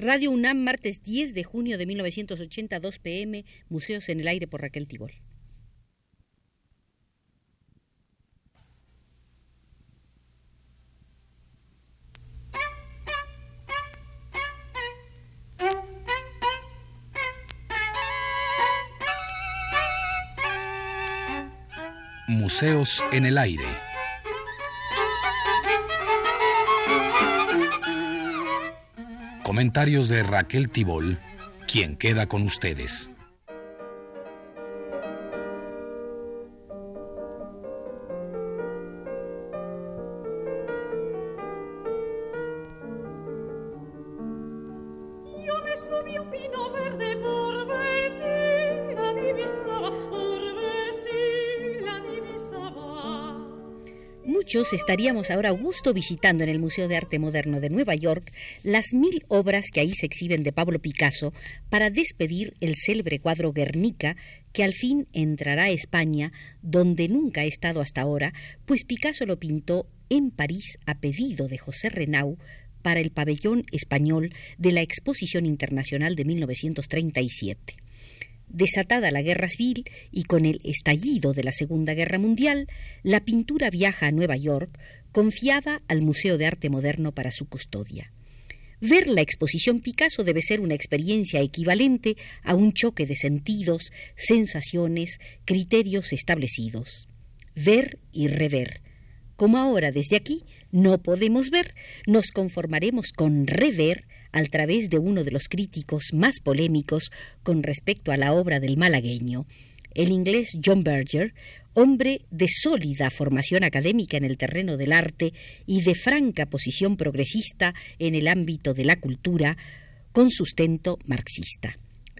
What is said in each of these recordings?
Radio UNAM, martes 10 de junio de 1982 pm, Museos en el Aire por Raquel Tibol. Museos en el Aire. Comentarios de Raquel Tibol, quien queda con ustedes. Estaríamos ahora a gusto visitando en el Museo de Arte Moderno de Nueva York las mil obras que ahí se exhiben de Pablo Picasso para despedir el célebre cuadro Guernica que al fin entrará a España, donde nunca ha estado hasta ahora, pues Picasso lo pintó en París a pedido de José Renau para el pabellón español de la Exposición Internacional de 1937. Desatada la guerra civil y con el estallido de la Segunda Guerra Mundial, la pintura viaja a Nueva York, confiada al Museo de Arte Moderno para su custodia. Ver la exposición Picasso debe ser una experiencia equivalente a un choque de sentidos, sensaciones, criterios establecidos. Ver y rever. Como ahora desde aquí no podemos ver, nos conformaremos con rever a través de uno de los críticos más polémicos con respecto a la obra del malagueño, el inglés John Berger, hombre de sólida formación académica en el terreno del arte y de franca posición progresista en el ámbito de la cultura, con sustento marxista.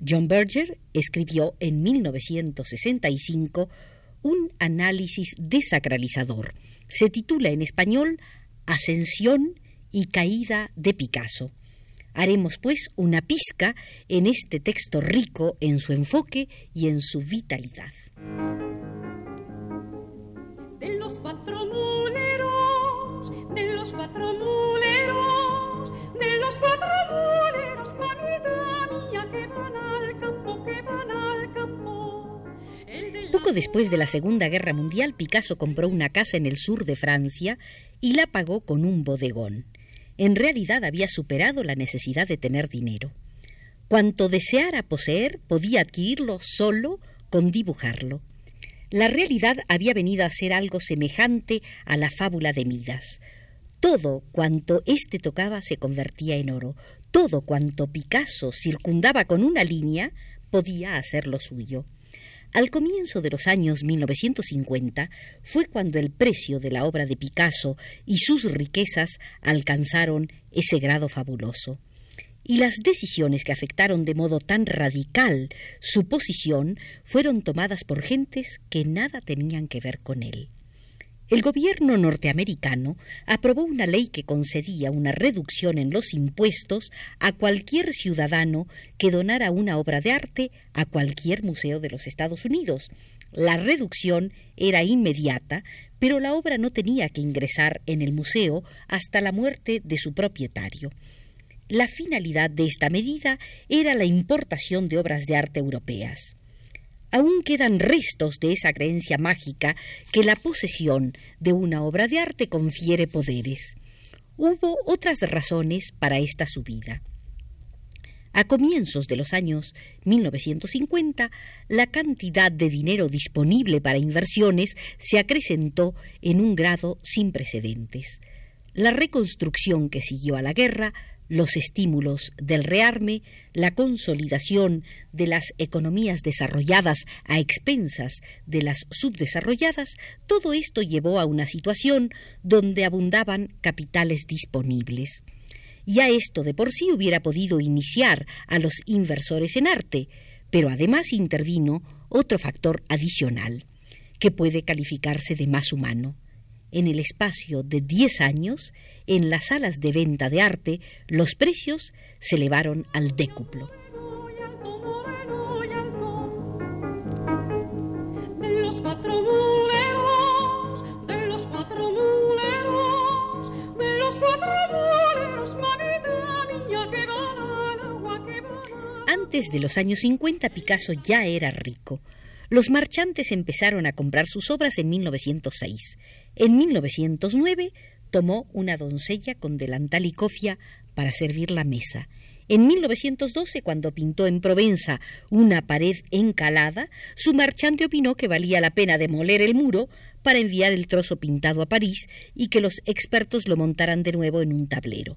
John Berger escribió en 1965 un análisis desacralizador. Se titula en español Ascensión y caída de Picasso. Haremos pues una pizca en este texto rico en su enfoque y en su vitalidad. De los cuatro muleros, de los cuatro muleros, de los cuatro muleros, mía, que van al campo, que van al campo. Poco después de la Segunda Guerra Mundial, Picasso compró una casa en el sur de Francia y la pagó con un bodegón en realidad había superado la necesidad de tener dinero. Cuanto deseara poseer, podía adquirirlo solo con dibujarlo. La realidad había venido a ser algo semejante a la fábula de Midas. Todo cuanto éste tocaba se convertía en oro. Todo cuanto Picasso circundaba con una línea podía hacerlo suyo. Al comienzo de los años 1950 fue cuando el precio de la obra de Picasso y sus riquezas alcanzaron ese grado fabuloso. Y las decisiones que afectaron de modo tan radical su posición fueron tomadas por gentes que nada tenían que ver con él. El gobierno norteamericano aprobó una ley que concedía una reducción en los impuestos a cualquier ciudadano que donara una obra de arte a cualquier museo de los Estados Unidos. La reducción era inmediata, pero la obra no tenía que ingresar en el museo hasta la muerte de su propietario. La finalidad de esta medida era la importación de obras de arte europeas aún quedan restos de esa creencia mágica que la posesión de una obra de arte confiere poderes. Hubo otras razones para esta subida. A comienzos de los años 1950, la cantidad de dinero disponible para inversiones se acrecentó en un grado sin precedentes. La reconstrucción que siguió a la guerra los estímulos del rearme, la consolidación de las economías desarrolladas a expensas de las subdesarrolladas, todo esto llevó a una situación donde abundaban capitales disponibles. Ya esto de por sí hubiera podido iniciar a los inversores en arte, pero además intervino otro factor adicional, que puede calificarse de más humano. En el espacio de diez años, en las salas de venta de arte los precios se elevaron al décuplo. De los cuatro muleros, de los cuatro muleros, de los cuatro muleros, mamita mía que van al Antes de los años 50 Picasso ya era rico. Los marchantes empezaron a comprar sus obras en 1906. En 1909 tomó una doncella con delantal y cofia para servir la mesa. En 1912, cuando pintó en Provenza una pared encalada, su marchante opinó que valía la pena demoler el muro para enviar el trozo pintado a París y que los expertos lo montaran de nuevo en un tablero.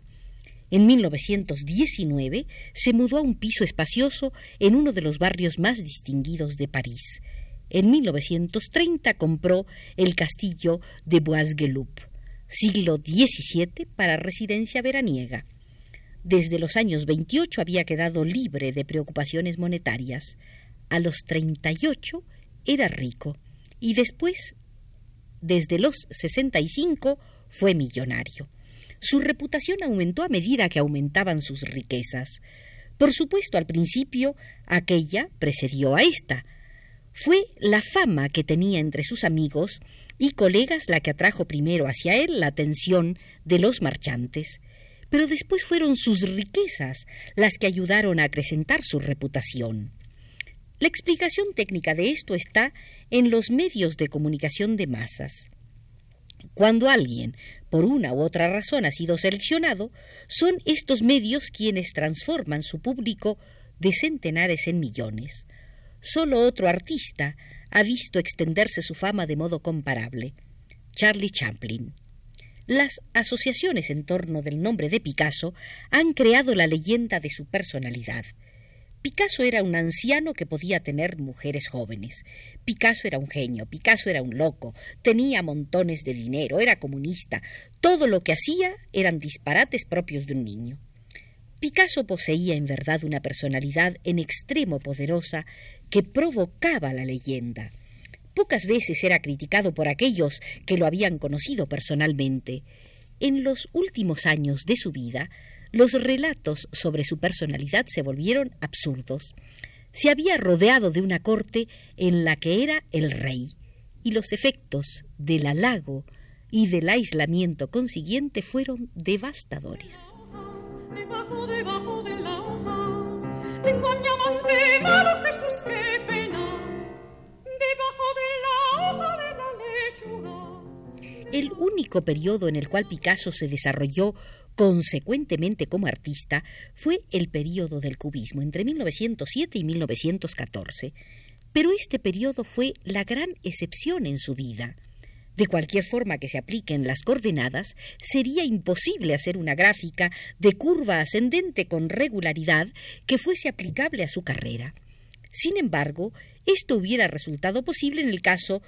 En 1919 se mudó a un piso espacioso en uno de los barrios más distinguidos de París. En 1930 compró el castillo de Bois-Gueloup, siglo XVII para residencia veraniega. Desde los años 28 había quedado libre de preocupaciones monetarias. A los 38 era rico y después, desde los 65, fue millonario. Su reputación aumentó a medida que aumentaban sus riquezas. Por supuesto, al principio, aquella precedió a esta. Fue la fama que tenía entre sus amigos y colegas la que atrajo primero hacia él la atención de los marchantes pero después fueron sus riquezas las que ayudaron a acrecentar su reputación. La explicación técnica de esto está en los medios de comunicación de masas. Cuando alguien, por una u otra razón, ha sido seleccionado, son estos medios quienes transforman su público de centenares en millones. Solo otro artista ha visto extenderse su fama de modo comparable, Charlie Chaplin. Las asociaciones en torno del nombre de Picasso han creado la leyenda de su personalidad. Picasso era un anciano que podía tener mujeres jóvenes. Picasso era un genio, Picasso era un loco, tenía montones de dinero, era comunista. Todo lo que hacía eran disparates propios de un niño. Picasso poseía en verdad una personalidad en extremo poderosa que provocaba la leyenda. Pocas veces era criticado por aquellos que lo habían conocido personalmente. En los últimos años de su vida, los relatos sobre su personalidad se volvieron absurdos. Se había rodeado de una corte en la que era el rey, y los efectos del halago y del aislamiento consiguiente fueron devastadores. Único periodo en el cual Picasso se desarrolló consecuentemente como artista fue el periodo del cubismo, entre 1907 y 1914. Pero este periodo fue la gran excepción en su vida. De cualquier forma que se apliquen las coordenadas, sería imposible hacer una gráfica de curva ascendente con regularidad que fuese aplicable a su carrera. Sin embargo, esto hubiera resultado posible en el caso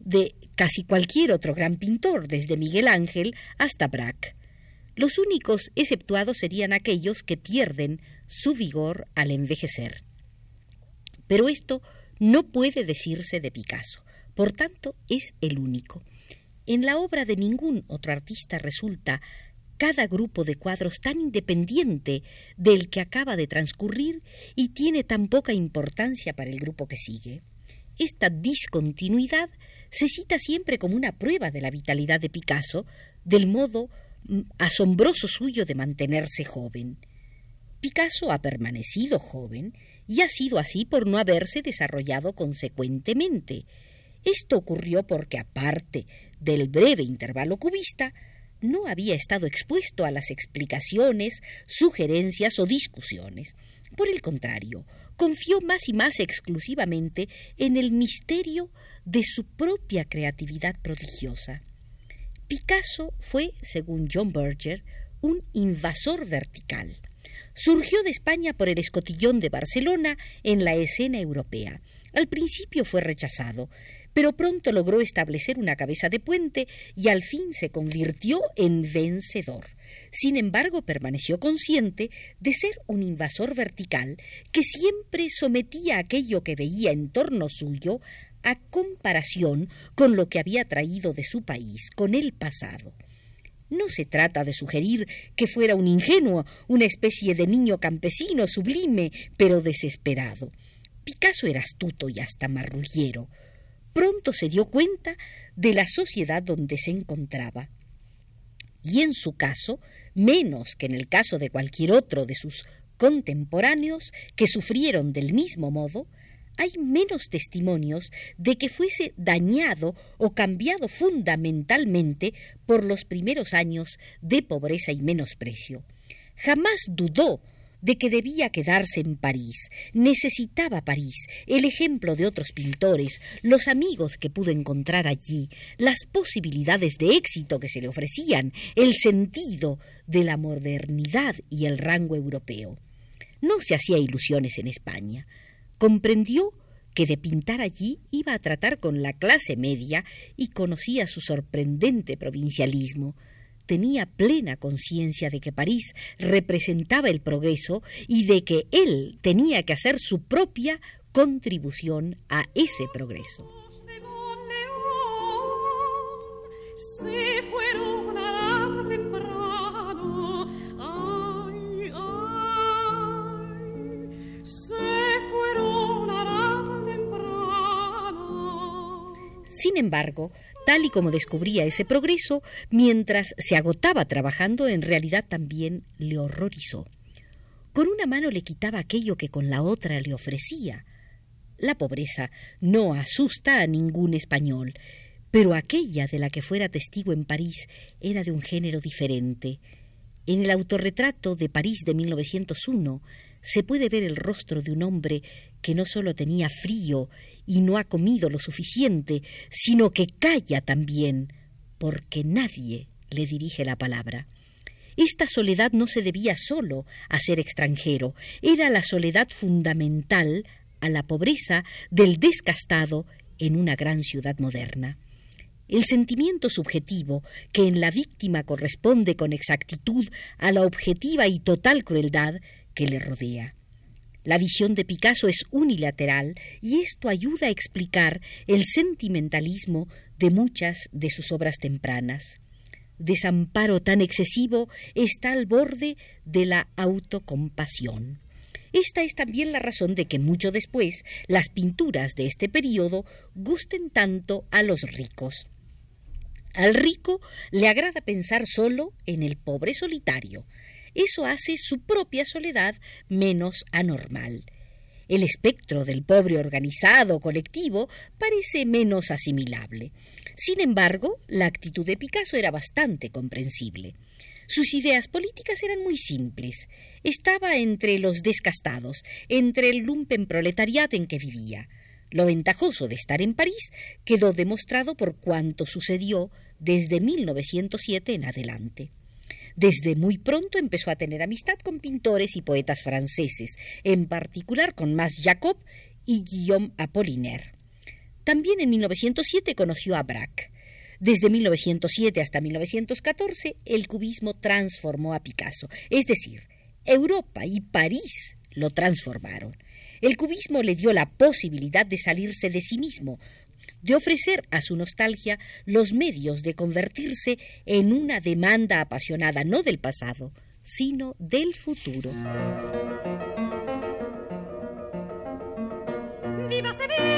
de casi cualquier otro gran pintor, desde Miguel Ángel hasta Braque. Los únicos exceptuados serían aquellos que pierden su vigor al envejecer. Pero esto no puede decirse de Picasso, por tanto es el único. En la obra de ningún otro artista resulta cada grupo de cuadros tan independiente del que acaba de transcurrir y tiene tan poca importancia para el grupo que sigue. Esta discontinuidad se cita siempre como una prueba de la vitalidad de Picasso, del modo mm, asombroso suyo de mantenerse joven. Picasso ha permanecido joven y ha sido así por no haberse desarrollado consecuentemente. Esto ocurrió porque, aparte del breve intervalo cubista, no había estado expuesto a las explicaciones, sugerencias o discusiones. Por el contrario, confió más y más exclusivamente en el misterio de su propia creatividad prodigiosa. Picasso fue, según John Berger, un invasor vertical. Surgió de España por el escotillón de Barcelona en la escena europea. Al principio fue rechazado, pero pronto logró establecer una cabeza de puente y al fin se convirtió en vencedor. Sin embargo, permaneció consciente de ser un invasor vertical que siempre sometía aquello que veía en torno suyo a comparación con lo que había traído de su país, con el pasado. No se trata de sugerir que fuera un ingenuo, una especie de niño campesino sublime, pero desesperado. Picasso era astuto y hasta marrullero. Pronto se dio cuenta de la sociedad donde se encontraba. Y en su caso, menos que en el caso de cualquier otro de sus contemporáneos que sufrieron del mismo modo, hay menos testimonios de que fuese dañado o cambiado fundamentalmente por los primeros años de pobreza y menosprecio. Jamás dudó de que debía quedarse en París. Necesitaba París, el ejemplo de otros pintores, los amigos que pudo encontrar allí, las posibilidades de éxito que se le ofrecían, el sentido de la modernidad y el rango europeo. No se hacía ilusiones en España. Comprendió que de pintar allí iba a tratar con la clase media y conocía su sorprendente provincialismo tenía plena conciencia de que París representaba el progreso y de que él tenía que hacer su propia contribución a ese progreso. Sin embargo, tal y como descubría ese progreso, mientras se agotaba trabajando, en realidad también le horrorizó. Con una mano le quitaba aquello que con la otra le ofrecía. La pobreza no asusta a ningún español, pero aquella de la que fuera testigo en París era de un género diferente. En el autorretrato de París de 1901 se puede ver el rostro de un hombre que no solo tenía frío y no ha comido lo suficiente, sino que calla también, porque nadie le dirige la palabra. Esta soledad no se debía solo a ser extranjero, era la soledad fundamental a la pobreza del descastado en una gran ciudad moderna. El sentimiento subjetivo, que en la víctima corresponde con exactitud a la objetiva y total crueldad que le rodea. La visión de Picasso es unilateral y esto ayuda a explicar el sentimentalismo de muchas de sus obras tempranas. Desamparo tan excesivo está al borde de la autocompasión. Esta es también la razón de que mucho después las pinturas de este periodo gusten tanto a los ricos. Al rico le agrada pensar solo en el pobre solitario, eso hace su propia soledad menos anormal. El espectro del pobre organizado colectivo parece menos asimilable. Sin embargo, la actitud de Picasso era bastante comprensible. Sus ideas políticas eran muy simples. Estaba entre los descastados, entre el lumpen proletariat en que vivía. Lo ventajoso de estar en París quedó demostrado por cuanto sucedió desde 1907 en adelante. Desde muy pronto empezó a tener amistad con pintores y poetas franceses, en particular con Mas Jacob y Guillaume Apollinaire. También en 1907 conoció a Braque. Desde 1907 hasta 1914, el cubismo transformó a Picasso, es decir, Europa y París lo transformaron. El cubismo le dio la posibilidad de salirse de sí mismo, de ofrecer a su nostalgia los medios de convertirse en una demanda apasionada no del pasado, sino del futuro. ¡Viva Sevilla!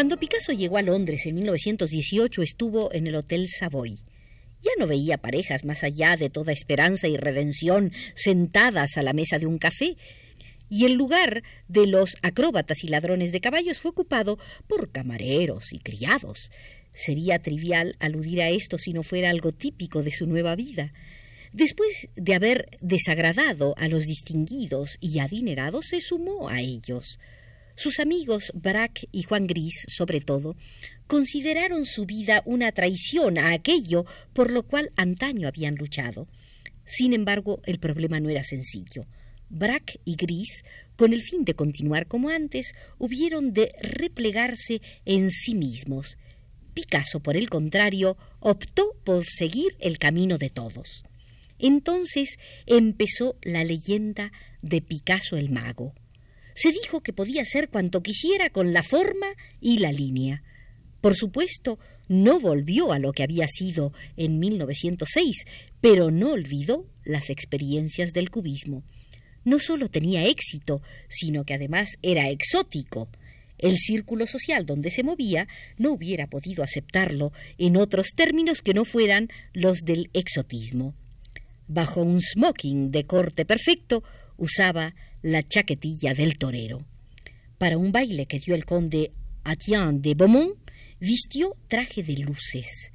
Cuando Picasso llegó a Londres en 1918 estuvo en el Hotel Savoy. Ya no veía parejas más allá de toda esperanza y redención sentadas a la mesa de un café, y el lugar de los acróbatas y ladrones de caballos fue ocupado por camareros y criados. Sería trivial aludir a esto si no fuera algo típico de su nueva vida. Después de haber desagradado a los distinguidos y adinerados, se sumó a ellos. Sus amigos Braque y Juan Gris, sobre todo, consideraron su vida una traición a aquello por lo cual antaño habían luchado. Sin embargo, el problema no era sencillo. Braque y Gris, con el fin de continuar como antes, hubieron de replegarse en sí mismos. Picasso, por el contrario, optó por seguir el camino de todos. Entonces empezó la leyenda de Picasso el mago. Se dijo que podía hacer cuanto quisiera con la forma y la línea. Por supuesto, no volvió a lo que había sido en 1906, pero no olvidó las experiencias del cubismo. no solo tenía éxito, sino que además era exótico. El círculo social donde se movía no hubiera podido aceptarlo en otros términos que no fueran los del exotismo. Bajo un smoking de corte perfecto, usaba la chaquetilla del torero. Para un baile que dio el conde Atienne de Beaumont, vistió traje de luces.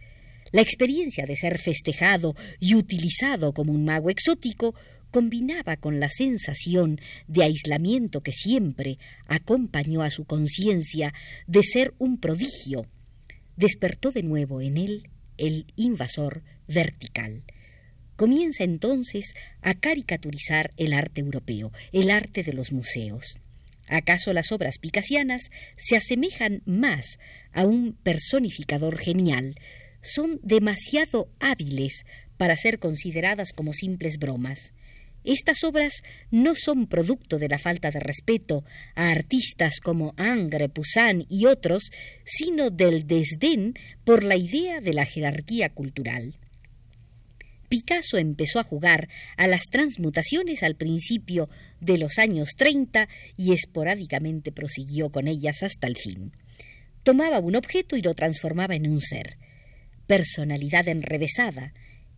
La experiencia de ser festejado y utilizado como un mago exótico combinaba con la sensación de aislamiento que siempre acompañó a su conciencia de ser un prodigio. Despertó de nuevo en él el invasor vertical. Comienza entonces a caricaturizar el arte europeo, el arte de los museos. ¿Acaso las obras picasianas se asemejan más a un personificador genial? Son demasiado hábiles para ser consideradas como simples bromas. Estas obras no son producto de la falta de respeto a artistas como Angre, Poussin y otros, sino del desdén por la idea de la jerarquía cultural. Picasso empezó a jugar a las transmutaciones al principio de los años 30 y esporádicamente prosiguió con ellas hasta el fin. Tomaba un objeto y lo transformaba en un ser. Personalidad enrevesada.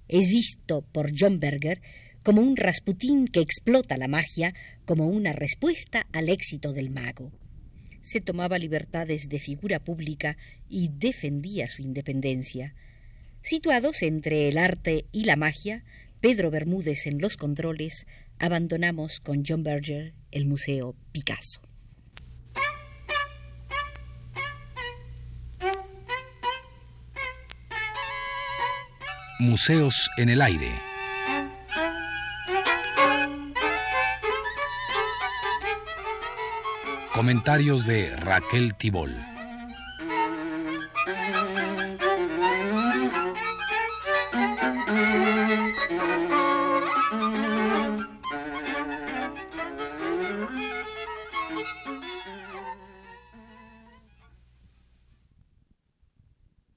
Es visto por John Berger como un Rasputín que explota la magia como una respuesta al éxito del mago. Se tomaba libertades de figura pública y defendía su independencia. Situados entre el arte y la magia, Pedro Bermúdez en los controles, abandonamos con John Berger el Museo Picasso. Museos en el aire. Comentarios de Raquel Tibol.